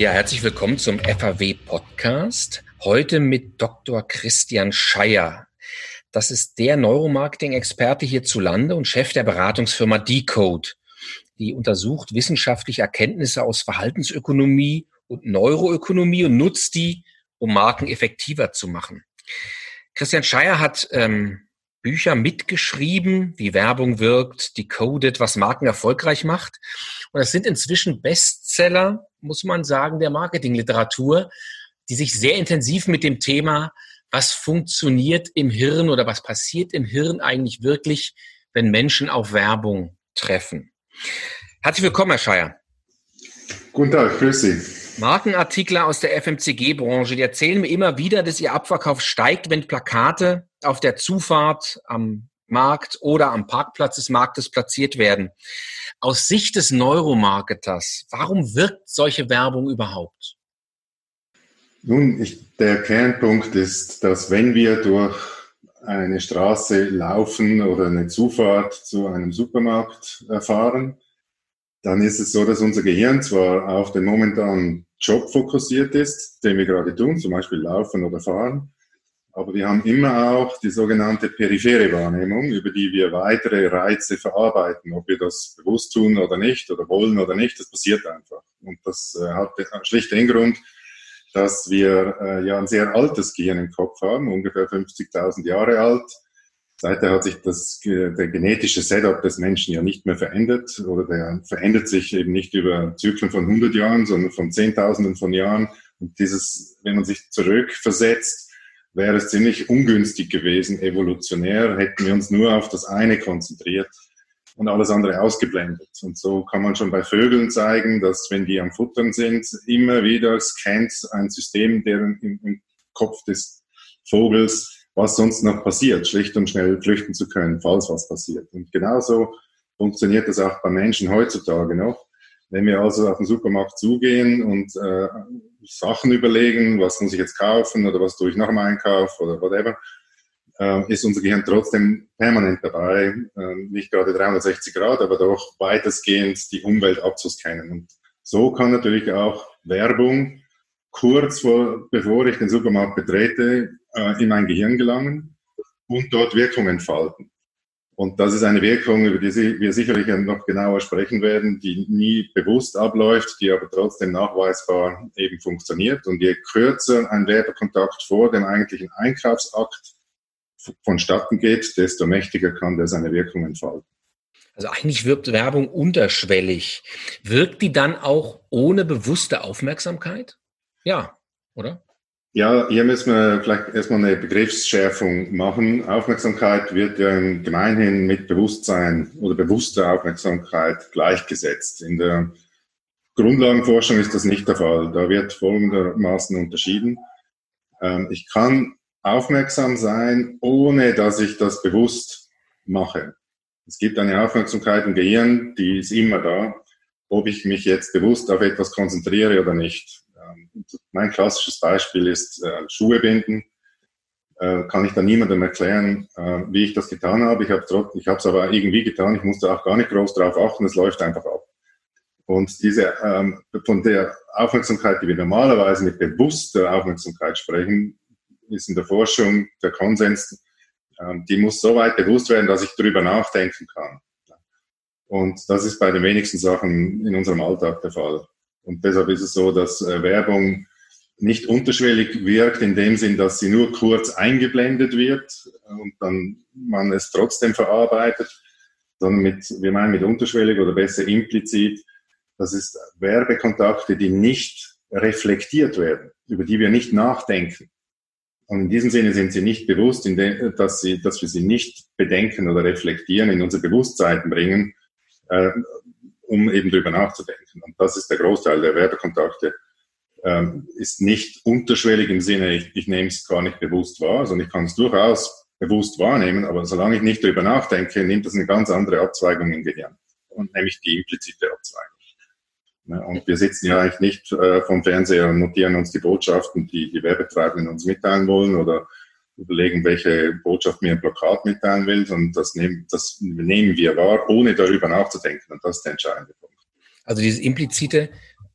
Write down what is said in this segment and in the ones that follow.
Ja, herzlich willkommen zum FAW Podcast. Heute mit Dr. Christian Scheier. Das ist der Neuromarketing-Experte hierzulande und Chef der Beratungsfirma Decode. Die untersucht wissenschaftliche Erkenntnisse aus Verhaltensökonomie und Neuroökonomie und nutzt die, um Marken effektiver zu machen. Christian Scheier hat ähm, Bücher mitgeschrieben, wie Werbung wirkt, decoded, was Marken erfolgreich macht. Und das sind inzwischen Bestseller, muss man sagen, der Marketingliteratur, die sich sehr intensiv mit dem Thema, was funktioniert im Hirn oder was passiert im Hirn eigentlich wirklich, wenn Menschen auf Werbung treffen. Herzlich willkommen, Herr Scheier. Guten Tag, grüß Sie. Markenartikler aus der FMCG-Branche, die erzählen mir immer wieder, dass ihr Abverkauf steigt, wenn Plakate auf der Zufahrt am Markt oder am Parkplatz des Marktes platziert werden. Aus Sicht des Neuromarketers, warum wirkt solche Werbung überhaupt? Nun, ich, der Kernpunkt ist, dass wenn wir durch eine Straße laufen oder eine Zufahrt zu einem Supermarkt erfahren, dann ist es so, dass unser Gehirn zwar auf den momentanen Job fokussiert ist, den wir gerade tun, zum Beispiel laufen oder fahren, aber wir haben immer auch die sogenannte periphere Wahrnehmung, über die wir weitere Reize verarbeiten, ob wir das bewusst tun oder nicht oder wollen oder nicht, das passiert einfach. Und das äh, hat schlicht den Grund, dass wir äh, ja ein sehr altes Gehirn im Kopf haben, ungefähr 50.000 Jahre alt, Seither hat sich das, der genetische Setup des Menschen ja nicht mehr verändert oder der verändert sich eben nicht über Zyklen von 100 Jahren, sondern von Zehntausenden von Jahren. Und dieses, wenn man sich zurückversetzt, wäre es ziemlich ungünstig gewesen, evolutionär, hätten wir uns nur auf das eine konzentriert und alles andere ausgeblendet. Und so kann man schon bei Vögeln zeigen, dass wenn die am Futtern sind, immer wieder scannt ein System, deren im, Kopf des Vogels was sonst noch passiert, schlicht und schnell flüchten zu können, falls was passiert. Und genauso funktioniert das auch bei Menschen heutzutage noch. Wenn wir also auf den Supermarkt zugehen und äh, Sachen überlegen, was muss ich jetzt kaufen oder was tue ich nach dem Einkauf oder whatever, äh, ist unser Gehirn trotzdem permanent dabei, äh, nicht gerade 360 Grad, aber doch weitestgehend die Umwelt abzuscannen. Und so kann natürlich auch Werbung kurz vor, bevor ich den Supermarkt betrete, äh, in mein Gehirn gelangen und dort Wirkung entfalten. Und das ist eine Wirkung, über die wir sicherlich noch genauer sprechen werden, die nie bewusst abläuft, die aber trotzdem nachweisbar eben funktioniert. Und je kürzer ein Werbekontakt vor dem eigentlichen Einkaufsakt vonstatten geht, desto mächtiger kann der seine Wirkung entfalten. Also eigentlich wirkt Werbung unterschwellig. Wirkt die dann auch ohne bewusste Aufmerksamkeit? Ja, oder? Ja, hier müssen wir vielleicht erstmal eine Begriffsschärfung machen. Aufmerksamkeit wird ja gemeinhin mit Bewusstsein oder bewusster Aufmerksamkeit gleichgesetzt. In der Grundlagenforschung ist das nicht der Fall. Da wird folgendermaßen unterschieden. Ähm, ich kann aufmerksam sein, ohne dass ich das bewusst mache. Es gibt eine Aufmerksamkeit im Gehirn, die ist immer da, ob ich mich jetzt bewusst auf etwas konzentriere oder nicht. Ähm, mein klassisches Beispiel ist äh, Schuhe binden. Äh, kann ich da niemandem erklären, äh, wie ich das getan habe. Ich habe es aber irgendwie getan. Ich musste auch gar nicht groß darauf achten. Es läuft einfach ab. Und diese ähm, von der Aufmerksamkeit, die wir normalerweise mit bewusster Aufmerksamkeit sprechen, ist in der Forschung der Konsens, ähm, die muss so weit bewusst werden, dass ich darüber nachdenken kann. Und das ist bei den wenigsten Sachen in unserem Alltag der Fall. Und deshalb ist es so, dass äh, Werbung nicht unterschwellig wirkt, in dem Sinn, dass sie nur kurz eingeblendet wird und dann man es trotzdem verarbeitet, sondern mit, wir meinen mit unterschwellig oder besser implizit, das ist Werbekontakte, die nicht reflektiert werden, über die wir nicht nachdenken. Und in diesem Sinne sind sie nicht bewusst, dem, dass, sie, dass wir sie nicht bedenken oder reflektieren, in unser Bewusstsein bringen, äh, um eben drüber nachzudenken. Und das ist der Großteil der Werbekontakte. Ähm, ist nicht unterschwellig im Sinne, ich, ich nehme es gar nicht bewusst wahr, sondern ich kann es durchaus bewusst wahrnehmen, aber solange ich nicht drüber nachdenke, nimmt das eine ganz andere Abzweigung im Gehirn. Und nämlich die implizite Abzweigung. Ne, und wir sitzen ja eigentlich nicht äh, vom Fernseher und notieren uns die Botschaften, die die Werbetreibenden uns mitteilen wollen oder überlegen, welche Botschaft mir ein Plakat mitteilen will. Und das nehmen, das nehmen wir wahr, ohne darüber nachzudenken. Und das ist der entscheidende Punkt. Also dieses implizite,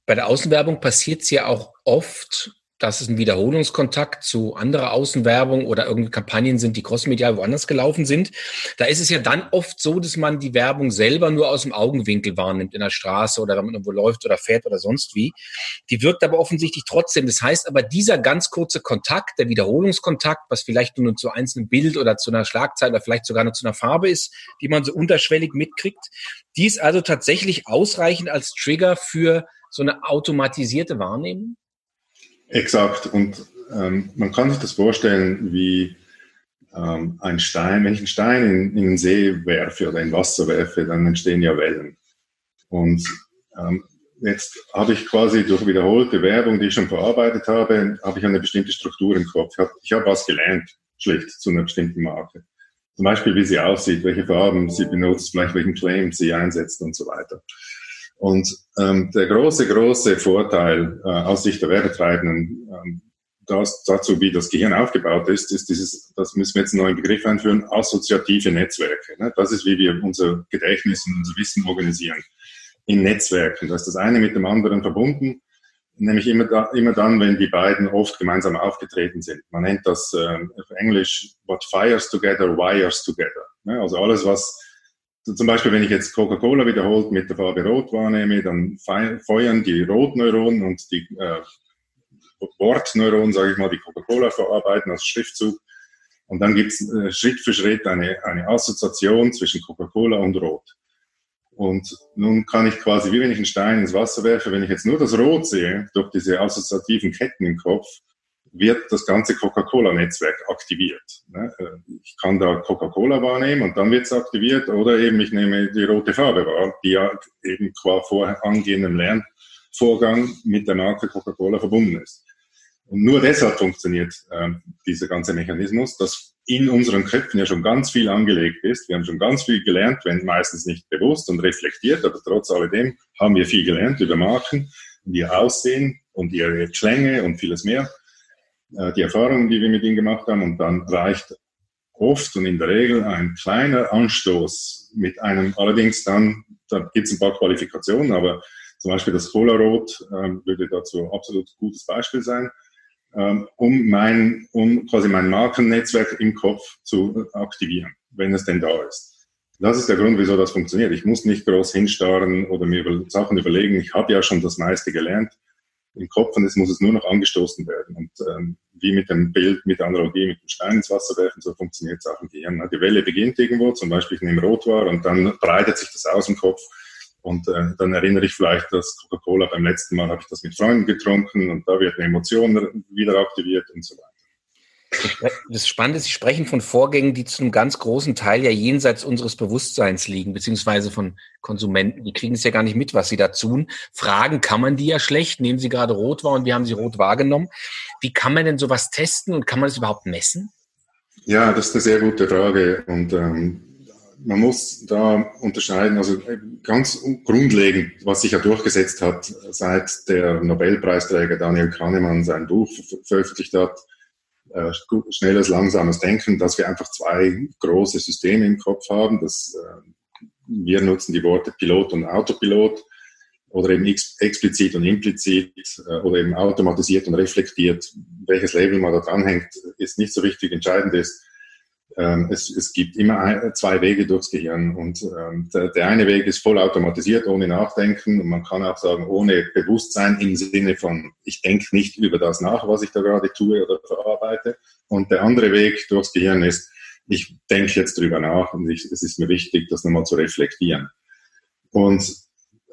Bei der Außenwerbung passiert es ja auch oft, dass es ein Wiederholungskontakt zu anderer Außenwerbung oder irgendwie Kampagnen sind, die crossmedial woanders gelaufen sind. Da ist es ja dann oft so, dass man die Werbung selber nur aus dem Augenwinkel wahrnimmt, in der Straße oder wenn man irgendwo läuft oder fährt oder sonst wie. Die wirkt aber offensichtlich trotzdem. Das heißt aber, dieser ganz kurze Kontakt, der Wiederholungskontakt, was vielleicht nur zu einzelnen Bild oder zu einer Schlagzeile oder vielleicht sogar nur zu einer Farbe ist, die man so unterschwellig mitkriegt, die ist also tatsächlich ausreichend als Trigger für so eine automatisierte Wahrnehmung? Exakt. Und ähm, man kann sich das vorstellen wie ähm, ein Stein. Wenn ich einen Stein in, in den See werfe oder in Wasser werfe, dann entstehen ja Wellen. Und ähm, jetzt habe ich quasi durch wiederholte Werbung, die ich schon verarbeitet habe, habe ich eine bestimmte Struktur im Kopf. Ich habe, ich habe was gelernt, schlicht zu einer bestimmten Marke. Zum Beispiel, wie sie aussieht, welche Farben sie benutzt, vielleicht welchen Claim sie einsetzt und so weiter. Und ähm, der große, große Vorteil äh, aus Sicht der Werbetreibenden, ähm, das, dazu, wie das Gehirn aufgebaut ist, ist dieses, das müssen wir jetzt einen neuen Begriff einführen, assoziative Netzwerke. Ne? Das ist, wie wir unser Gedächtnis und unser Wissen organisieren. In Netzwerken. Da ist das eine mit dem anderen verbunden, nämlich immer, da, immer dann, wenn die beiden oft gemeinsam aufgetreten sind. Man nennt das äh, auf Englisch, what fires together, wires together. Ne? Also alles, was zum Beispiel, wenn ich jetzt Coca-Cola wiederholt mit der Farbe Rot wahrnehme, dann feuern die Rotneuronen und die äh, Wortneuronen, sage ich mal, die Coca-Cola verarbeiten als Schriftzug. Und dann gibt es äh, Schritt für Schritt eine, eine Assoziation zwischen Coca-Cola und Rot. Und nun kann ich quasi, wie wenn ich einen Stein ins Wasser werfe, wenn ich jetzt nur das Rot sehe, durch diese assoziativen Ketten im Kopf, wird das ganze Coca-Cola-Netzwerk aktiviert. Ne? Ich kann da Coca-Cola wahrnehmen und dann wird es aktiviert oder eben ich nehme die rote Farbe wahr, die ja eben qua vorher angehenden Lernvorgang mit der Marke Coca-Cola verbunden ist. Und nur deshalb funktioniert äh, dieser ganze Mechanismus, dass in unseren Köpfen ja schon ganz viel angelegt ist. Wir haben schon ganz viel gelernt, wenn meistens nicht bewusst und reflektiert, aber trotz alledem haben wir viel gelernt über Marken und ihr Aussehen und ihre Schlänge und vieles mehr. Äh, die Erfahrungen, die wir mit ihnen gemacht haben. Und dann reicht oft und in der Regel ein kleiner Anstoß mit einem, allerdings dann, da gibt es ein paar Qualifikationen, aber zum Beispiel das Cola-Rot ähm, würde dazu absolut gutes Beispiel sein, ähm, um mein, um quasi mein Markennetzwerk im Kopf zu aktivieren, wenn es denn da ist. Das ist der Grund, wieso das funktioniert. Ich muss nicht groß hinstarren oder mir Sachen überlegen. Ich habe ja schon das meiste gelernt im Kopf und jetzt muss es nur noch angestoßen werden. Und ähm, wie mit dem Bild, mit der Analogie, mit dem Stein ins Wasser werfen, so funktioniert es auch im Gehirn. Die Welle beginnt irgendwo, zum Beispiel ich nehme Rot wahr und dann breitet sich das aus im Kopf. Und äh, dann erinnere ich vielleicht, dass Coca-Cola beim letzten Mal habe ich das mit Freunden getrunken und da wird eine Emotion wieder aktiviert und so weiter. Das Spannende ist, Sie sprechen von Vorgängen, die zu einem ganz großen Teil ja jenseits unseres Bewusstseins liegen, beziehungsweise von Konsumenten. Die kriegen es ja gar nicht mit, was sie da tun. Fragen kann man die ja schlecht. Nehmen Sie gerade rot wahr und wie haben Sie rot wahrgenommen? Wie kann man denn sowas testen und kann man das überhaupt messen? Ja, das ist eine sehr gute Frage und ähm, man muss da unterscheiden, also äh, ganz grundlegend, was sich ja durchgesetzt hat, seit der Nobelpreisträger Daniel Kahnemann sein Buch veröffentlicht hat, äh, schnelles, langsames Denken, dass wir einfach zwei große Systeme im Kopf haben. Das, äh, wir nutzen die Worte Pilot und Autopilot oder eben ex explizit und implizit äh, oder eben automatisiert und reflektiert. Welches Label man da dranhängt, ist nicht so wichtig. Entscheidend ist, ähm, es, es gibt immer ein, zwei Wege durchs Gehirn und ähm, der, der, eine Weg ist voll automatisiert, ohne Nachdenken und man kann auch sagen, ohne Bewusstsein im Sinne von, ich denke nicht über das nach, was ich da gerade tue oder verarbeite. Und der andere Weg durchs Gehirn ist, ich denke jetzt drüber nach und ich, es ist mir wichtig, das nochmal zu reflektieren. Und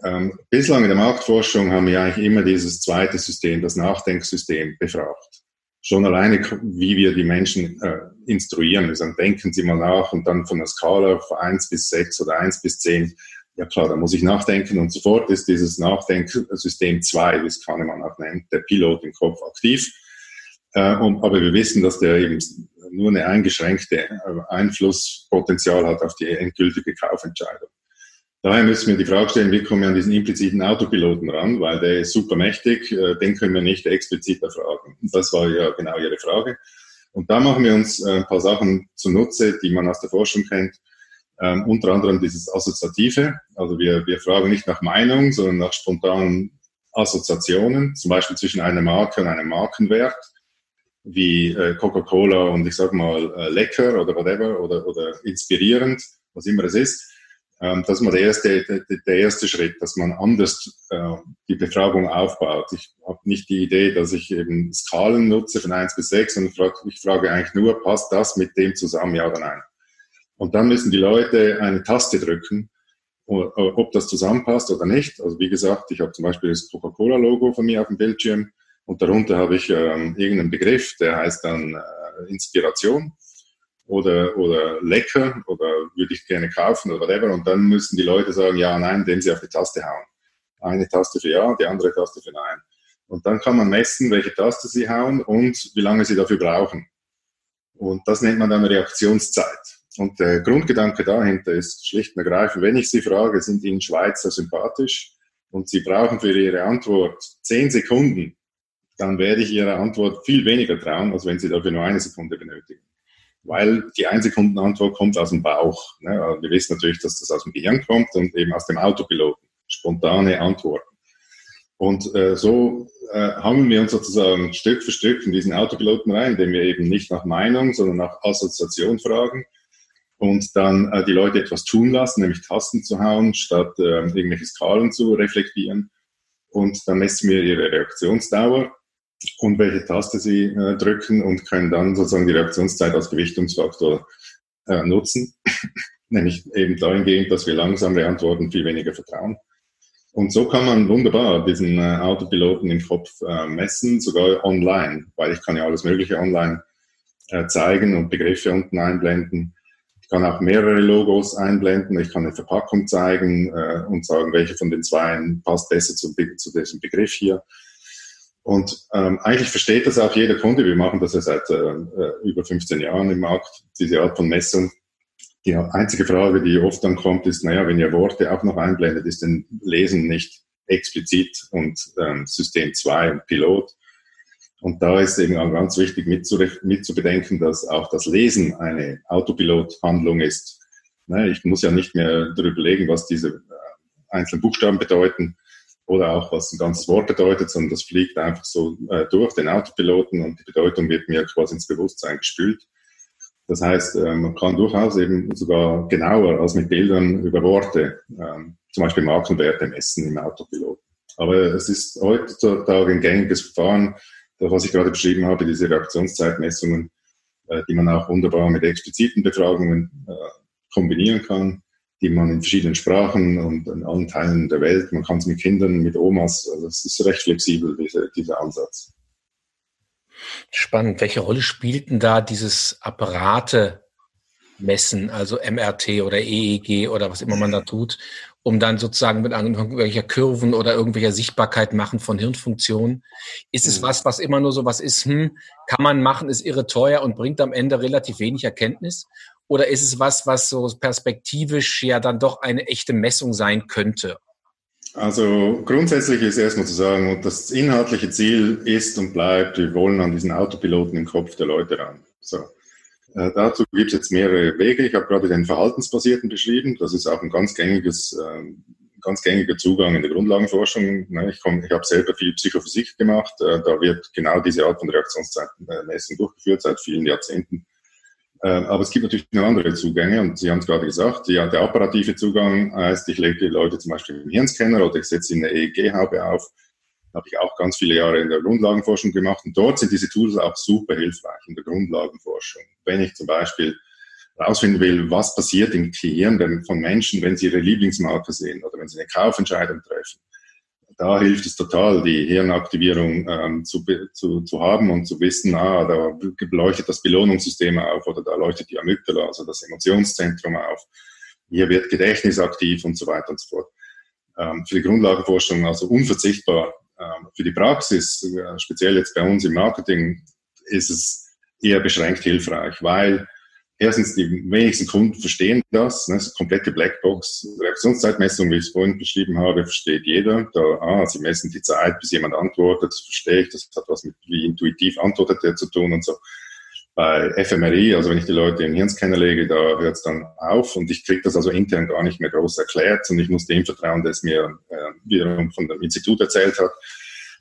ähm, bislang in der Marktforschung haben wir eigentlich immer dieses zweite System, das Nachdenksystem, befragt schon alleine, wie wir die Menschen äh, instruieren. Also dann denken Sie mal nach und dann von der Skala von 1 bis 6 oder 1 bis 10, ja klar, da muss ich nachdenken und sofort ist dieses Nachdenksystem 2, wie es Kahnemann auch nennt, der Pilot im Kopf aktiv. Äh, und, aber wir wissen, dass der eben nur eine eingeschränkte äh, Einflusspotenzial hat auf die endgültige Kaufentscheidung. Daher müssen wir die Frage stellen, wie kommen wir an diesen impliziten Autopiloten ran, weil der ist super mächtig, äh, den können wir nicht explizit erfragen. Das war ja genau Ihre Frage. Und da machen wir uns äh, ein paar Sachen zunutze, die man aus der Forschung kennt. Ähm, unter anderem dieses Assoziative. Also wir, wir fragen nicht nach Meinung, sondern nach spontanen Assoziationen, zum Beispiel zwischen einer Marke und einem Markenwert, wie äh, Coca-Cola und ich sag mal äh, lecker oder whatever oder, oder inspirierend, was immer es ist. Ähm, das ist mal der erste, der, erste Schritt, dass man anders äh, die Befragung aufbaut. Ich habe nicht die Idee, dass ich eben Skalen nutze von eins bis sechs und frag, ich frage eigentlich nur, passt das mit dem zusammen, ja oder nein? Und dann müssen die Leute eine Taste drücken, ob das zusammenpasst oder nicht. Also wie gesagt, ich habe zum Beispiel das Coca-Cola-Logo von mir auf dem Bildschirm und darunter habe ich ähm, irgendeinen Begriff, der heißt dann äh, Inspiration oder, oder lecker oder würde ich gerne kaufen oder whatever. Und dann müssen die Leute sagen, ja, nein, indem sie auf die Taste hauen. Eine Taste für ja, die andere Taste für nein. Und dann kann man messen, welche Taste sie hauen und wie lange sie dafür brauchen. Und das nennt man dann Reaktionszeit. Und der Grundgedanke dahinter ist schlicht und ergreifend, wenn ich Sie frage, sind Ihnen Schweizer sympathisch und Sie brauchen für Ihre Antwort zehn Sekunden, dann werde ich Ihrer Antwort viel weniger trauen, als wenn Sie dafür nur eine Sekunde benötigen. Weil die Ein-Sekunden-Antwort kommt aus dem Bauch. Ne? Wir wissen natürlich, dass das aus dem Gehirn kommt und eben aus dem Autopiloten. Spontane Antworten. Und äh, so äh, hangeln wir uns sozusagen Stück für Stück in diesen Autopiloten rein, indem wir eben nicht nach Meinung, sondern nach Assoziation fragen und dann äh, die Leute etwas tun lassen, nämlich Tasten zu hauen, statt äh, irgendwelche Skalen zu reflektieren. Und dann messen wir ihre Reaktionsdauer und welche Taste sie äh, drücken und können dann sozusagen die Reaktionszeit als Gewichtungsfaktor äh, nutzen. nämlich eben dahingehend, dass wir langsame Antworten viel weniger vertrauen. Und so kann man wunderbar diesen äh, Autopiloten im Kopf äh, messen, sogar online, weil ich kann ja alles Mögliche online äh, zeigen und Begriffe unten einblenden kann auch mehrere Logos einblenden. Ich kann eine Verpackung zeigen äh, und sagen, welche von den zwei passt besser zu, zu diesem Begriff hier. Und ähm, eigentlich versteht das auch jeder Kunde. Wir machen das ja seit äh, äh über 15 Jahren im Markt, diese Art von Messung. Die einzige Frage, die oft dann kommt, ist, naja, wenn ihr Worte auch noch einblendet, ist denn Lesen nicht explizit und ähm, System 2 und Pilot. Und da ist eben auch ganz wichtig mitzubedenken, dass auch das Lesen eine Autopilot-Handlung ist. Ich muss ja nicht mehr darüber legen, was diese äh, einzelnen Buchstaben bedeuten oder auch was ein ganzes Wort bedeutet, sondern das fliegt einfach so äh, durch den Autopiloten und die Bedeutung wird mir quasi ins Bewusstsein gespült. Das heißt, äh, man kann durchaus eben sogar genauer als mit Bildern über Worte, ähm, zum Beispiel Markenwerte messen im Autopiloten. Aber es ist heutzutage ein gängiges Verfahren, was ich gerade beschrieben habe, diese Reaktionszeitmessungen, äh, die man auch wunderbar mit expliziten Befragungen äh, kombinieren kann, die man in verschiedenen Sprachen und in allen Teilen der Welt, man kann es mit Kindern, mit Omas, also es ist recht flexibel, diese, dieser Ansatz. Spannend. Welche Rolle spielten da dieses Apparate messen, also MRT oder EEG oder was immer man da tut, um dann sozusagen mit irgendwelcher Kurven oder irgendwelcher Sichtbarkeit machen von Hirnfunktionen. Ist es mhm. was, was immer nur so was ist, hm, kann man machen, ist irre teuer und bringt am Ende relativ wenig Erkenntnis? Oder ist es was, was so perspektivisch ja dann doch eine echte Messung sein könnte? Also grundsätzlich ist erstmal zu sagen, das inhaltliche Ziel ist und bleibt, wir wollen an diesen Autopiloten im Kopf der Leute ran. So. Äh, dazu gibt es jetzt mehrere Wege. Ich habe gerade den verhaltensbasierten beschrieben. Das ist auch ein ganz gängiges, äh, ganz gängiger Zugang in der Grundlagenforschung. Ne, ich, ich habe selber viel Psychophysik gemacht. Äh, da wird genau diese Art von Reaktionszeitmessung durchgeführt seit vielen Jahrzehnten. Äh, aber es gibt natürlich noch andere Zugänge und Sie haben es gerade gesagt, ja, der operative Zugang heißt, ich lege die Leute zum Beispiel im Hirnscanner oder ich setze ihnen eine EEG-Haube auf habe ich auch ganz viele Jahre in der Grundlagenforschung gemacht. Und dort sind diese Tools auch super hilfreich in der Grundlagenforschung. Wenn ich zum Beispiel herausfinden will, was passiert im Gehirn von Menschen, wenn sie ihre Lieblingsmarke sehen oder wenn sie eine Kaufentscheidung treffen. Da hilft es total, die Hirnaktivierung ähm, zu, zu, zu haben und zu wissen, ah, da leuchtet das Belohnungssystem auf oder da leuchtet die Amygdala, also das Emotionszentrum auf. Hier wird Gedächtnis aktiv und so weiter und so fort. Ähm, für die Grundlagenforschung also unverzichtbar ähm, für die Praxis, äh, speziell jetzt bei uns im Marketing, ist es eher beschränkt hilfreich, weil erstens die wenigsten Kunden verstehen das, ne, das komplette Blackbox, Reaktionszeitmessung, wie ich es vorhin beschrieben habe, versteht jeder. Da, ah, sie messen die Zeit, bis jemand antwortet, das verstehe ich, das hat was mit wie intuitiv antwortet er zu tun und so. Bei FMRI, also wenn ich die Leute in Hirnscanner lege, da hört es dann auf und ich kriege das also intern gar nicht mehr groß erklärt und ich muss dem vertrauen, der es mir äh, wiederum von dem Institut erzählt hat.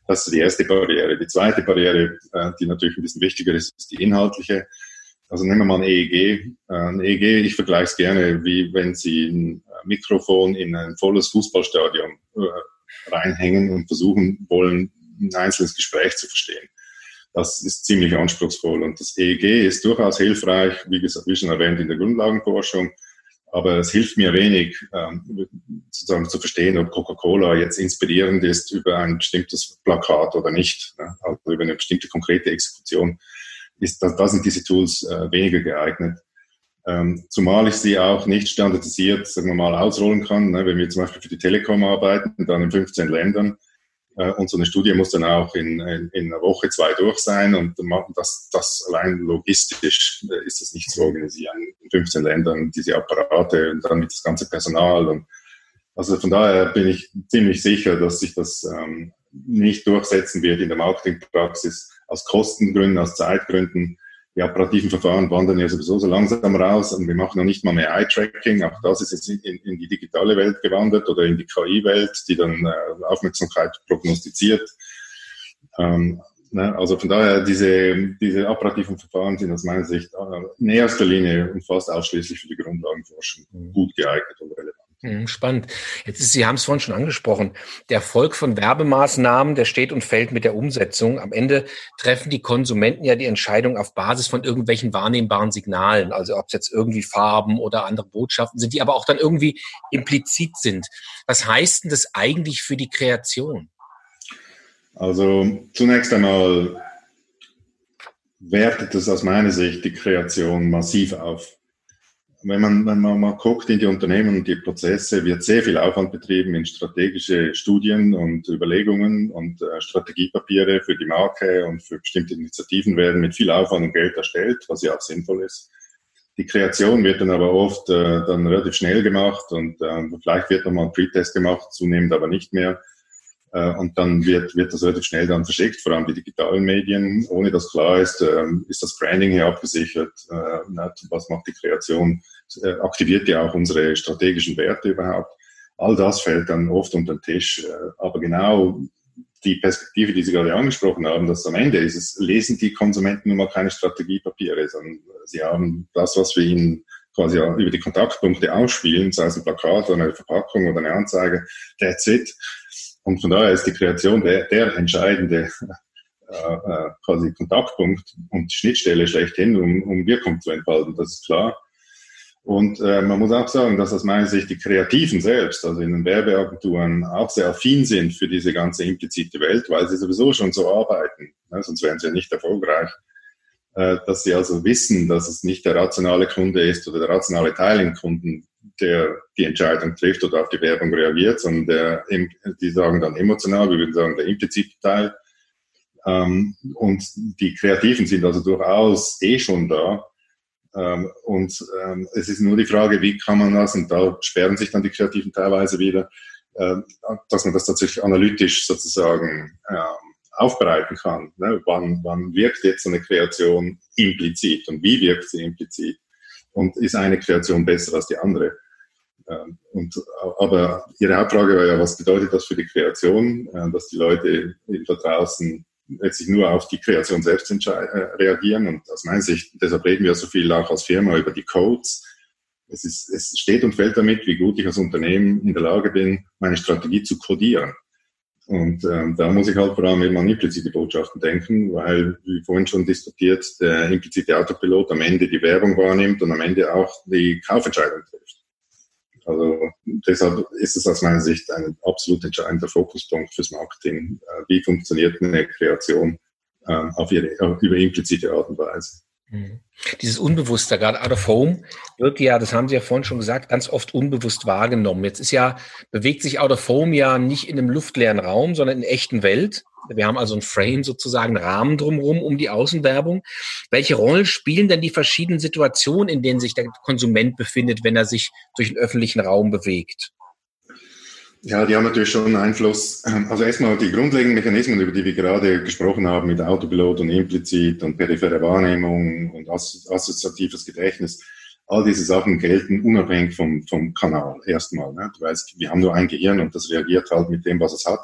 Das ist die erste Barriere. Die zweite Barriere, äh, die natürlich ein bisschen wichtiger ist, ist die inhaltliche. Also nehmen wir mal ein EEG. Äh, ein EEG, ich vergleiche es gerne, wie wenn Sie ein Mikrofon in ein volles Fußballstadion äh, reinhängen und versuchen wollen, ein einzelnes Gespräch zu verstehen. Das ist ziemlich anspruchsvoll und das EEG ist durchaus hilfreich, wie gesagt, wie schon erwähnt, in der Grundlagenforschung. Aber es hilft mir wenig, ähm, sozusagen zu verstehen, ob Coca-Cola jetzt inspirierend ist über ein bestimmtes Plakat oder nicht, ne? also über eine bestimmte konkrete Exekution. Ist, da, da sind diese Tools äh, weniger geeignet. Ähm, zumal ich sie auch nicht standardisiert, sagen wir mal, ausrollen kann. Ne? Wenn wir zum Beispiel für die Telekom arbeiten, dann in 15 Ländern, äh, und so eine Studie muss dann auch in, in, in einer Woche, zwei durch sein. Und das, das allein logistisch äh, ist das nicht zu organisieren. In 15 Ländern diese Apparate und dann mit das ganze Personal. Und also von daher bin ich ziemlich sicher, dass sich das ähm, nicht durchsetzen wird in der Marketingpraxis aus Kostengründen, aus Zeitgründen die operativen Verfahren wandern ja sowieso so langsam raus und wir machen noch nicht mal mehr Eye-Tracking. Auch das ist jetzt in, in, die digitale Welt gewandert oder in die KI-Welt, die dann äh, Aufmerksamkeit prognostiziert. Ähm, ne, also von daher, diese, diese operativen Verfahren sind aus meiner Sicht äh, in erster Linie und fast ausschließlich für die Grundlagenforschung gut geeignet und relevant. Hm, spannend. Jetzt ist, Sie haben es vorhin schon angesprochen. Der Erfolg von Werbemaßnahmen, der steht und fällt mit der Umsetzung. Am Ende treffen die Konsumenten ja die Entscheidung auf Basis von irgendwelchen wahrnehmbaren Signalen. Also ob es jetzt irgendwie Farben oder andere Botschaften sind, die aber auch dann irgendwie implizit sind. Was heißt denn das eigentlich für die Kreation? Also zunächst einmal wertet es aus meiner Sicht die Kreation massiv auf wenn man, wenn man mal guckt in die Unternehmen und die Prozesse, wird sehr viel Aufwand betrieben in strategische Studien und Überlegungen und äh, Strategiepapiere für die Marke und für bestimmte Initiativen werden mit viel Aufwand und Geld erstellt, was ja auch sinnvoll ist. Die Kreation wird dann aber oft äh, dann relativ schnell gemacht und äh, vielleicht wird nochmal ein Pre-Test gemacht, zunehmend aber nicht mehr. Äh, und dann wird, wird das relativ schnell dann verschickt, vor allem die digitalen Medien. Ohne dass klar ist, ähm, ist das Branding hier abgesichert, äh, was macht die Kreation, äh, aktiviert ja auch unsere strategischen Werte überhaupt. All das fällt dann oft unter den Tisch. Aber genau die Perspektive, die Sie gerade angesprochen haben, dass am Ende ist es, lesen die Konsumenten nun mal keine Strategiepapiere, sondern sie haben das, was wir ihnen quasi über die Kontaktpunkte ausspielen, sei es ein Plakat oder eine Verpackung oder eine Anzeige, that's it. Und von daher ist die Kreation der, der entscheidende äh, äh, quasi Kontaktpunkt und Schnittstelle schlechthin, um, um Wirkung zu entfalten, das ist klar. Und äh, man muss auch sagen, dass aus meiner Sicht die Kreativen selbst, also in den Werbeagenturen, auch sehr affin sind für diese ganze implizite Welt, weil sie sowieso schon so arbeiten, ne, sonst wären sie ja nicht erfolgreich. Äh, dass sie also wissen, dass es nicht der rationale Kunde ist oder der rationale Teil im Kunden, der die Entscheidung trifft oder auf die Werbung reagiert, sondern der, die sagen dann emotional, wir würden sagen, der implizite Teil. Ähm, und die Kreativen sind also durchaus eh schon da. Ähm, und ähm, es ist nur die Frage, wie kann man das, und da sperren sich dann die Kreativen teilweise wieder, äh, dass man das tatsächlich analytisch sozusagen aufbereiten kann. Ne? Wann, wann wirkt jetzt eine Kreation implizit und wie wirkt sie implizit? Und ist eine Kreation besser als die andere. Ähm, und, aber Ihre Hauptfrage war ja, was bedeutet das für die Kreation, äh, dass die Leute da draußen letztlich nur auf die Kreation selbst äh, reagieren. Und aus meiner Sicht, deshalb reden wir so viel auch als Firma über die Codes. Es, ist, es steht und fällt damit, wie gut ich als Unternehmen in der Lage bin, meine Strategie zu codieren. Und ähm, da muss ich halt vor allem eben an implizite Botschaften denken, weil, wie vorhin schon diskutiert, der implizite Autopilot am Ende die Werbung wahrnimmt und am Ende auch die Kaufentscheidung trifft. Also deshalb ist es aus meiner Sicht ein absolut entscheidender Fokuspunkt fürs Marketing. Äh, wie funktioniert eine Kreation äh, auf ihre, über implizite Art und Weise? Mhm. Dieses Unbewusste, gerade out of home, wird ja, das haben Sie ja vorhin schon gesagt, ganz oft unbewusst wahrgenommen. Jetzt ist ja, bewegt sich out of home ja nicht in einem luftleeren Raum, sondern in echten Welt. Wir haben also ein Frame sozusagen, einen Rahmen drumherum um die Außenwerbung. Welche Rolle spielen denn die verschiedenen Situationen, in denen sich der Konsument befindet, wenn er sich durch den öffentlichen Raum bewegt? Ja, die haben natürlich schon Einfluss. Also erstmal die grundlegenden Mechanismen, über die wir gerade gesprochen haben, mit Autopilot und implizit und periphere Wahrnehmung und assoziatives Gedächtnis. All diese Sachen gelten unabhängig vom, vom Kanal erstmal. Ne? Du weißt, wir haben nur ein Gehirn und das reagiert halt mit dem, was es hat.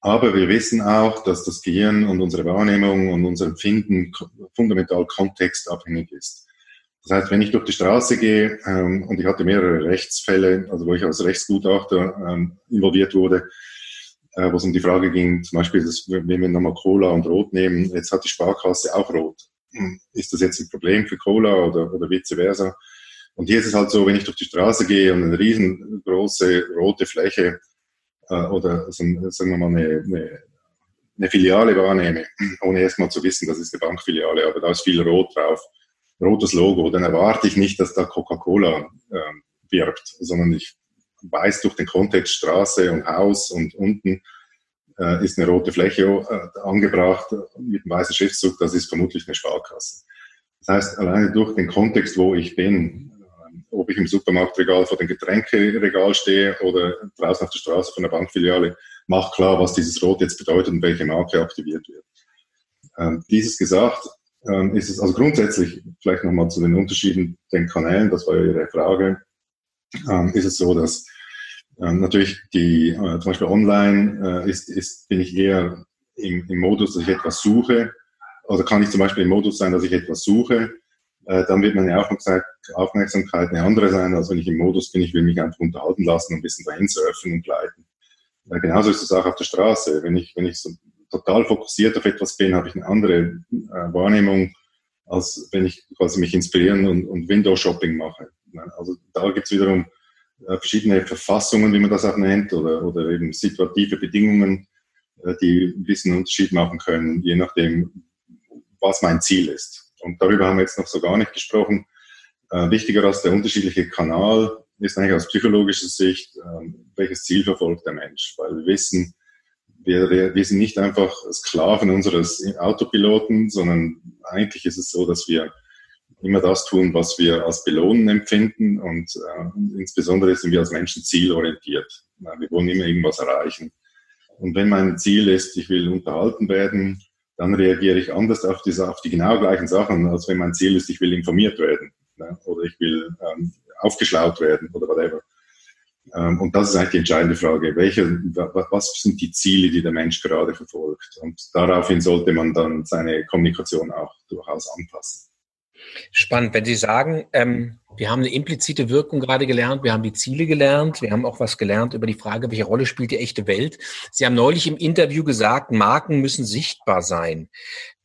Aber wir wissen auch, dass das Gehirn und unsere Wahrnehmung und unser Empfinden fundamental kontextabhängig ist. Das heißt, wenn ich durch die Straße gehe ähm, und ich hatte mehrere Rechtsfälle, also wo ich als Rechtsgutachter ähm, involviert wurde, äh, wo es um die Frage ging, zum Beispiel, dass, wenn wir nochmal Cola und Rot nehmen, jetzt hat die Sparkasse auch Rot. Hm, ist das jetzt ein Problem für Cola oder, oder vice versa? Und hier ist es halt so, wenn ich durch die Straße gehe und eine riesengroße rote Fläche äh, oder sagen wir mal eine, eine, eine Filiale wahrnehme, ohne erstmal zu wissen, das ist eine Bankfiliale, aber da ist viel Rot drauf, rotes Logo, dann erwarte ich nicht, dass da Coca-Cola äh, wirbt, sondern ich weiß durch den Kontext Straße und Haus und unten äh, ist eine rote Fläche äh, angebracht mit einem weißen Schriftzug, das ist vermutlich eine Sparkasse. Das heißt, alleine durch den Kontext, wo ich bin, äh, ob ich im Supermarktregal vor dem Getränkeregal stehe oder draußen auf der Straße von der Bankfiliale, macht klar, was dieses Rot jetzt bedeutet und welche Marke aktiviert wird. Ähm, dieses gesagt, ähm, ist es also grundsätzlich, vielleicht nochmal zu den Unterschieden den Kanälen, das war ja Ihre Frage, ähm, ist es so, dass ähm, natürlich die, äh, zum Beispiel online äh, ist, ist, bin ich eher im, im Modus, dass ich etwas suche, oder kann ich zum Beispiel im Modus sein, dass ich etwas suche, äh, dann wird meine Aufmerksamkeit eine andere sein, als wenn ich im Modus bin, ich will mich einfach unterhalten lassen und ein bisschen dahin surfen und gleiten. Äh, genauso ist es auch auf der Straße. Wenn ich, wenn ich so total fokussiert auf etwas bin, habe ich eine andere äh, Wahrnehmung, als wenn ich quasi mich inspirieren und, und Window-Shopping mache. Also da gibt es wiederum äh, verschiedene Verfassungen, wie man das auch nennt, oder, oder eben situative Bedingungen, äh, die einen gewissen Unterschied machen können, je nachdem, was mein Ziel ist. Und darüber haben wir jetzt noch so gar nicht gesprochen. Äh, wichtiger als der unterschiedliche Kanal ist eigentlich aus psychologischer Sicht, äh, welches Ziel verfolgt der Mensch, weil wir wissen, wir, wir sind nicht einfach Sklaven unseres Autopiloten, sondern eigentlich ist es so, dass wir immer das tun, was wir als Belohnen empfinden und äh, insbesondere sind wir als Menschen zielorientiert. Wir wollen immer irgendwas erreichen. Und wenn mein Ziel ist, ich will unterhalten werden, dann reagiere ich anders auf die, auf die genau gleichen Sachen, als wenn mein Ziel ist, ich will informiert werden ne? oder ich will ähm, aufgeschlaut werden oder whatever. Ähm, und das ist eigentlich die entscheidende Frage. Welche, was sind die Ziele, die der Mensch gerade verfolgt? Und daraufhin sollte man dann seine Kommunikation auch durchaus anpassen. Spannend, wenn Sie sagen, ähm, wir haben eine implizite Wirkung gerade gelernt, wir haben die Ziele gelernt, wir haben auch was gelernt über die Frage, welche Rolle spielt die echte Welt. Sie haben neulich im Interview gesagt, Marken müssen sichtbar sein.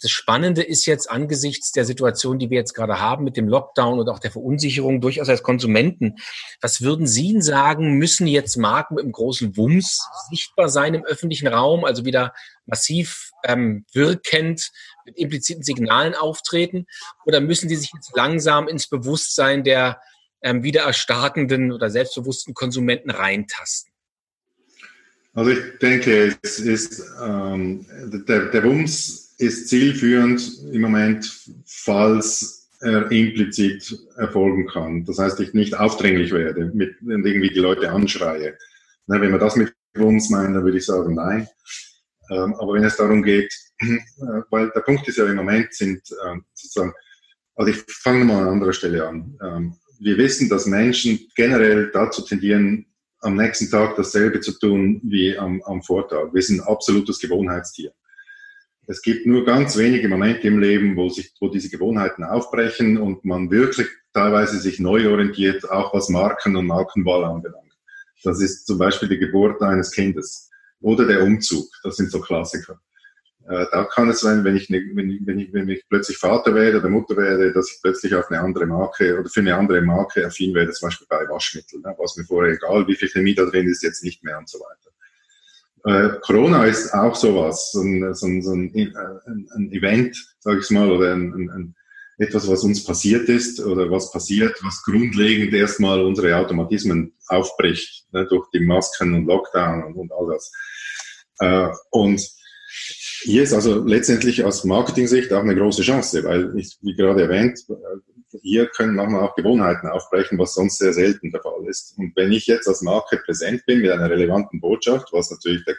Das Spannende ist jetzt angesichts der Situation, die wir jetzt gerade haben mit dem Lockdown und auch der Verunsicherung durchaus als Konsumenten. Was würden Sie sagen, müssen jetzt Marken mit einem großen Wumms sichtbar sein im öffentlichen Raum, also wieder massiv ähm, wirkend mit impliziten Signalen auftreten? Oder müssen die sich jetzt langsam ins Bewusstsein der ähm, wieder erstarkenden oder selbstbewussten Konsumenten reintasten? Also ich denke, es ist ähm, der, der Wumms ist zielführend im Moment, falls er implizit erfolgen kann. Das heißt, ich nicht aufdringlich werde mit irgendwie die Leute anschreie. Wenn man das mit Wumms meint, dann würde ich sagen, nein. Ähm, aber wenn es darum geht, äh, weil der Punkt ist ja im Moment sind äh, sozusagen, also ich fange mal an anderer Stelle an. Ähm, wir wissen, dass Menschen generell dazu tendieren, am nächsten Tag dasselbe zu tun wie am, am Vortag. Wir sind ein absolutes Gewohnheitstier. Es gibt nur ganz wenige Momente im Leben, wo sich, wo diese Gewohnheiten aufbrechen und man wirklich teilweise sich neu orientiert, auch was Marken und Markenwahl anbelangt. Das ist zum Beispiel die Geburt eines Kindes oder der Umzug. Das sind so Klassiker. Äh, da kann es sein, wenn ich, ne, wenn, ich, wenn, ich, wenn ich plötzlich Vater werde oder Mutter werde, dass ich plötzlich auf eine andere Marke oder für eine andere Marke affin werde, zum Beispiel bei Waschmitteln, ne, was mir vorher egal, wie viel Chemie da drin ist, jetzt nicht mehr und so weiter. Äh, Corona ist auch sowas, so ein, so ein, so ein, äh, ein, Event, sage ich mal, oder ein, ein, etwas, was uns passiert ist oder was passiert, was grundlegend erstmal unsere Automatismen aufbricht, ne, durch die Masken und Lockdown und, und all das. Äh, und Hier ist also letztendlich aus Marketing-Sicht auch eine große Chance, weil, ich, wie gerade erwähnt, hier können manchmal auch Gewohnheiten aufbrechen, was sonst sehr selten der Fall ist. Und wenn ich jetzt als Marke präsent bin mit einer relevanten Botschaft, was natürlich der,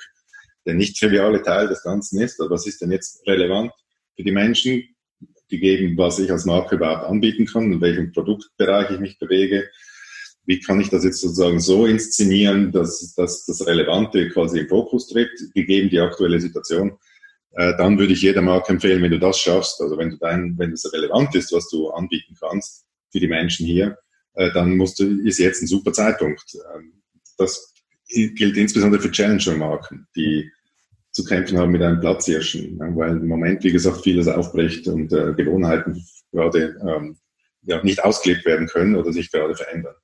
der nicht triviale Teil des Ganzen ist, was ist denn jetzt relevant für die Menschen, die geben, was ich als Marke überhaupt anbieten kann, in welchem Produktbereich ich mich bewege, wie kann ich das jetzt sozusagen so inszenieren, dass, dass das Relevante quasi im Fokus tritt, gegeben die aktuelle Situation, äh, dann würde ich jeder Marke empfehlen, wenn du das schaffst, also wenn du dein, wenn es relevant ist, was du anbieten kannst für die Menschen hier, äh, dann musst du, ist jetzt ein super Zeitpunkt. Ähm, das gilt insbesondere für Challenger-Marken, die zu kämpfen haben mit einem Platzhirschen, weil im Moment, wie gesagt, vieles aufbricht und äh, Gewohnheiten gerade ähm, ja, nicht ausgelebt werden können oder sich gerade verändern.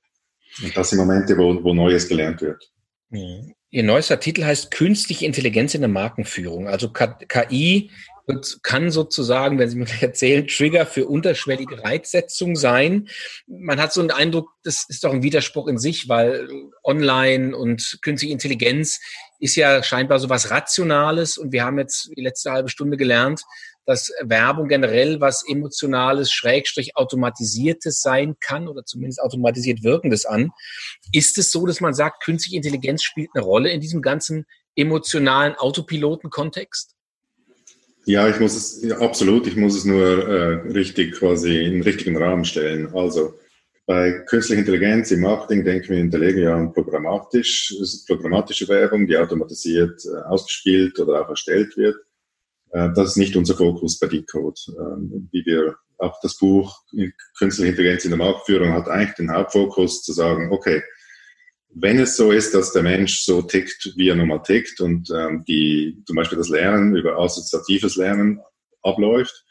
Und das sind Momente, wo, wo Neues gelernt wird. Mhm. Ihr neuester Titel heißt Künstliche Intelligenz in der Markenführung. Also KI kann sozusagen, wenn Sie mir erzählen, Trigger für unterschwellige Reizsetzung sein. Man hat so einen Eindruck, das ist doch ein Widerspruch in sich, weil Online und künstliche Intelligenz ist ja scheinbar so was Rationales und wir haben jetzt die letzte halbe Stunde gelernt, dass Werbung generell was Emotionales, Schrägstrich Automatisiertes sein kann oder zumindest automatisiert Wirkendes an. Ist es so, dass man sagt, künstliche Intelligenz spielt eine Rolle in diesem ganzen emotionalen Autopiloten-Kontext? Ja, ich muss es, ja, absolut, ich muss es nur äh, richtig quasi in den richtigen Rahmen stellen. Also, bei künstlicher Intelligenz im Marketing denken wir in der Regel ja an programmatisch, programmatische Werbung, die automatisiert äh, ausgespielt oder auch erstellt wird. Äh, das ist nicht unser Fokus bei Decode. Ähm, wie wir auch das Buch Künstliche Intelligenz in der Marktführung hat eigentlich den Hauptfokus zu sagen, okay, wenn es so ist, dass der Mensch so tickt, wie er nun mal tickt und ähm, die zum Beispiel das Lernen über assoziatives Lernen abläuft,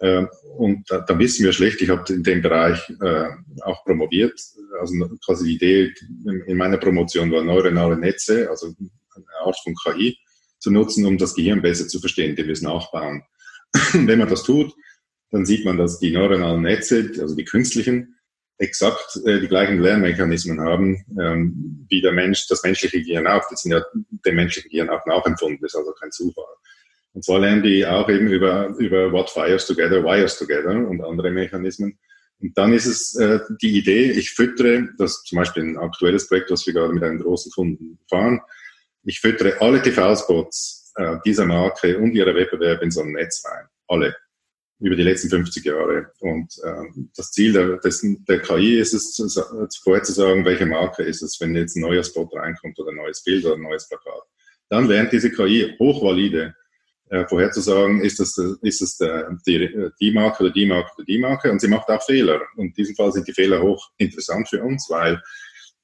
und da, da, wissen wir schlecht, ich habe in dem Bereich äh, auch promoviert, also quasi die Idee in meiner Promotion war neuronale Netze, also eine Art von KI, zu nutzen, um das Gehirn besser zu verstehen, indem wir es nachbauen. Wenn man das tut, dann sieht man, dass die neuronalen Netze, also die künstlichen, exakt äh, die gleichen Lernmechanismen haben, ähm, wie der Mensch, das menschliche Gehirn auch. Das sind ja dem menschlichen Gehirn auch nachempfunden, das ist also kein Zufall. Und zwar lernen die auch eben über, über What Fires Together, Wires Together und andere Mechanismen. Und dann ist es äh, die Idee, ich füttere, das zum Beispiel ein aktuelles Projekt, was wir gerade mit einem großen Kunden fahren, ich füttere alle TV-Spots äh, dieser Marke und ihrer Wettbewerbe in so ein Netz rein. Alle. Über die letzten 50 Jahre. Und äh, das Ziel der, des, der KI ist es, vorher zu sagen, welche Marke ist es, wenn jetzt ein neuer Spot reinkommt oder ein neues Bild oder ein neues Plakat. Dann lernt diese KI hochvalide äh, vorherzusagen, ist das, ist das der, die, die Marke oder die Marke oder die Marke. Und sie macht auch Fehler. Und in diesem Fall sind die Fehler hoch interessant für uns, weil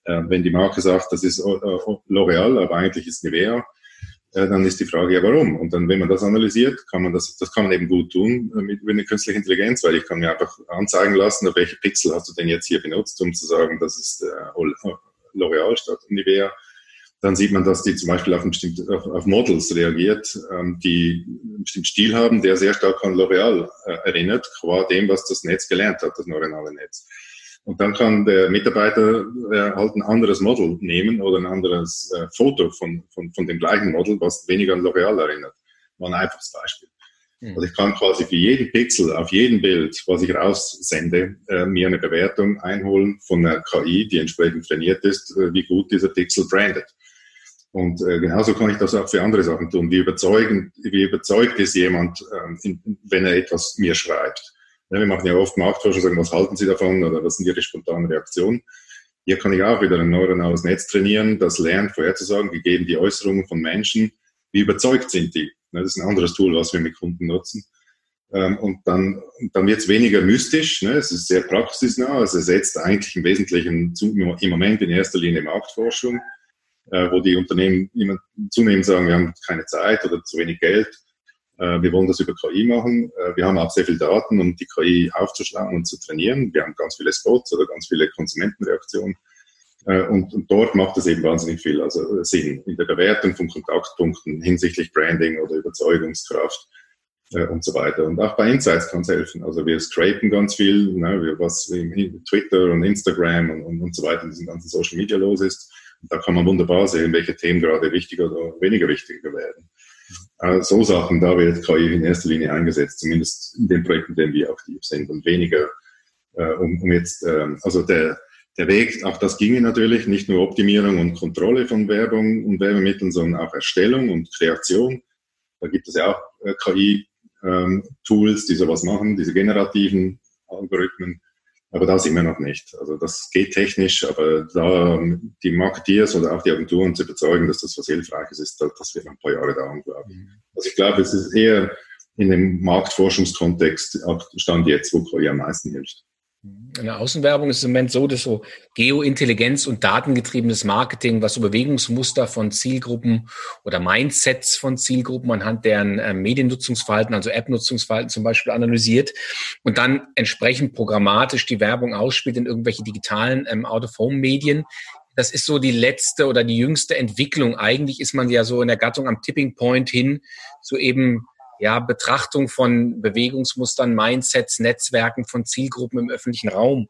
äh, wenn die Marke sagt, das ist äh, L'Oreal, aber eigentlich ist Nivea, äh, dann ist die Frage ja warum. Und dann, wenn man das analysiert, kann man das, das kann man eben gut tun mit, mit einer künstlichen Intelligenz, weil ich kann mir einfach anzeigen lassen, welche Pixel hast du denn jetzt hier benutzt, um zu sagen, das ist äh, L'Oreal statt Nivea. Dann sieht man, dass die zum Beispiel auf, auf, auf Models reagiert, ähm, die einen bestimmten Stil haben, der sehr stark an L'Oreal äh, erinnert, qua dem, was das Netz gelernt hat, das neuronale Netz. Und dann kann der Mitarbeiter äh, halt ein anderes Model nehmen oder ein anderes äh, Foto von, von, von dem gleichen Model, was weniger an L'Oreal erinnert. War ein einfaches Beispiel. Mhm. Also ich kann quasi für jeden Pixel auf jedem Bild, was ich raussende, äh, mir eine Bewertung einholen von einer KI, die entsprechend trainiert ist, äh, wie gut dieser Pixel brandet. Und äh, genauso kann ich das auch für andere Sachen tun. Wie, überzeugend, wie überzeugt ist jemand, ähm, in, wenn er etwas mir schreibt? Ja, wir machen ja oft Marktforschung, sagen, was halten Sie davon oder was sind Ihre spontanen Reaktionen? Hier kann ich auch wieder ein neuronales Netz trainieren, das lernt vorherzusagen, gegeben die Äußerungen von Menschen, wie überzeugt sind die. Das ist ein anderes Tool, was wir mit Kunden nutzen. Ähm, und dann, dann wird es weniger mystisch, ne? es ist sehr praxisnah, es ersetzt eigentlich im Wesentlichen im Moment in erster Linie Marktforschung, äh, wo die Unternehmen immer zunehmend sagen, wir haben keine Zeit oder zu wenig Geld. Äh, wir wollen das über KI machen. Äh, wir haben auch sehr viel Daten, um die KI aufzuschlagen und zu trainieren. Wir haben ganz viele Spots oder ganz viele Konsumentenreaktionen. Äh, und, und dort macht es eben wahnsinnig viel also Sinn in der Bewertung von Kontaktpunkten hinsichtlich Branding oder Überzeugungskraft und so weiter. Und auch bei Insights kann es helfen. Also wir scrapen ganz viel, ne, was in Twitter und Instagram und, und, und so weiter in diesen ganzen Social Media los ist. Da kann man wunderbar sehen, welche Themen gerade wichtiger oder weniger wichtiger werden. Äh, so Sachen, da wird KI in erster Linie eingesetzt, zumindest in den Projekten, in denen wir aktiv sind und weniger äh, um, um jetzt, äh, also der, der Weg, auch das ginge natürlich, nicht nur Optimierung und Kontrolle von Werbung und Werbemitteln, sondern auch Erstellung und Kreation. Da gibt es ja auch äh, KI-Tools, ähm, die sowas machen, diese generativen Algorithmen. Aber da sind wir noch nicht. Also das geht technisch, aber da die Marketeers oder auch die Agenturen zu überzeugen, dass das was Hilfreiches ist, das wird noch ein paar Jahre dauern, glaube ich. Mhm. Also ich glaube, es ist eher in dem Marktforschungskontext Stand jetzt, wo KI am meisten hilft. In der Außenwerbung ist es im Moment so, dass so Geointelligenz und datengetriebenes Marketing, was so Bewegungsmuster von Zielgruppen oder Mindsets von Zielgruppen anhand deren äh, Mediennutzungsverhalten, also App-Nutzungsverhalten zum Beispiel analysiert und dann entsprechend programmatisch die Werbung ausspielt in irgendwelche digitalen ähm, Out-of-Home-Medien. Das ist so die letzte oder die jüngste Entwicklung. Eigentlich ist man ja so in der Gattung am Tipping Point hin zu eben ja, Betrachtung von Bewegungsmustern, Mindsets, Netzwerken von Zielgruppen im öffentlichen Raum.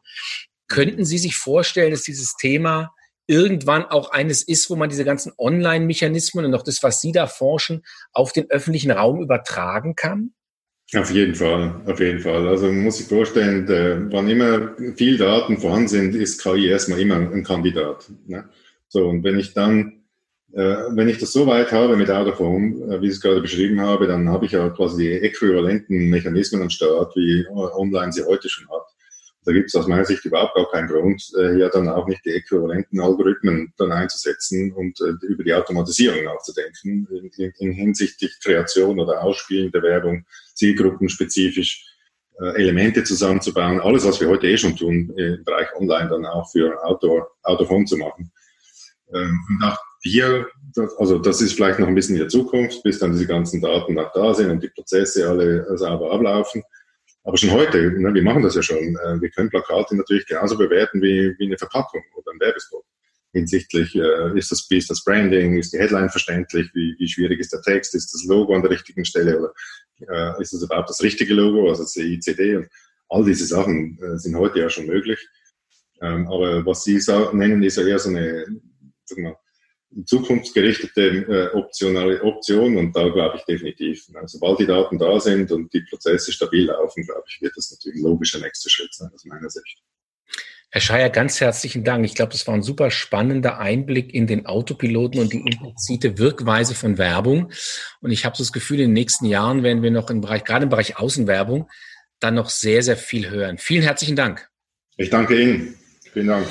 Könnten Sie sich vorstellen, dass dieses Thema irgendwann auch eines ist, wo man diese ganzen Online-Mechanismen und auch das, was Sie da forschen, auf den öffentlichen Raum übertragen kann? Auf jeden Fall, auf jeden Fall. Also man muss sich vorstellen, der, wann immer viel Daten vorhanden sind, ist KI erstmal immer ein Kandidat. Ne? So, und wenn ich dann wenn ich das so weit habe mit Out of Home, äh, wie ich es gerade beschrieben habe, dann habe ich ja quasi die äquivalenten Mechanismen am Start, wie online sie heute schon hat. Da gibt es aus meiner Sicht überhaupt gar keinen Grund, äh, hier dann auch nicht die äquivalenten Algorithmen dann einzusetzen und über die Automatisierung nachzudenken, in, in hinsichtlich Kreation oder Ausspielen der Werbung, zielgruppenspezifisch Elemente zusammenzubauen. Alles, was wir heute eh schon tun, im Bereich Online dann auch für Outdoor, Out of Home zu machen. Ähm, und auch hier, also das ist vielleicht noch ein bisschen in der Zukunft, bis dann diese ganzen Daten auch da sind und die Prozesse alle sauber ablaufen. Aber schon heute, ne, wir machen das ja schon, äh, wir können Plakate natürlich genauso bewerten wie, wie eine Verpackung oder ein Werbespot. Hinsichtlich, äh, ist, das, ist das Branding, ist die Headline verständlich, wie, wie schwierig ist der Text, ist das Logo an der richtigen Stelle oder äh, ist das überhaupt das richtige Logo, also das ICD und all diese Sachen äh, sind heute ja schon möglich. Ähm, aber was Sie nennen, ist ja eher so eine, sag mal, zukunftsgerichtete äh, optionale Option und da glaube ich definitiv. Ne, sobald die Daten da sind und die Prozesse stabil laufen, glaube ich, wird das natürlich ein logischer nächster Schritt sein aus meiner Sicht. Herr Scheier, ganz herzlichen Dank. Ich glaube, das war ein super spannender Einblick in den Autopiloten und die implizite Wirkweise von Werbung. Und ich habe so das Gefühl, in den nächsten Jahren werden wir noch im Bereich, gerade im Bereich Außenwerbung, dann noch sehr, sehr viel hören. Vielen herzlichen Dank. Ich danke Ihnen. Vielen Dank.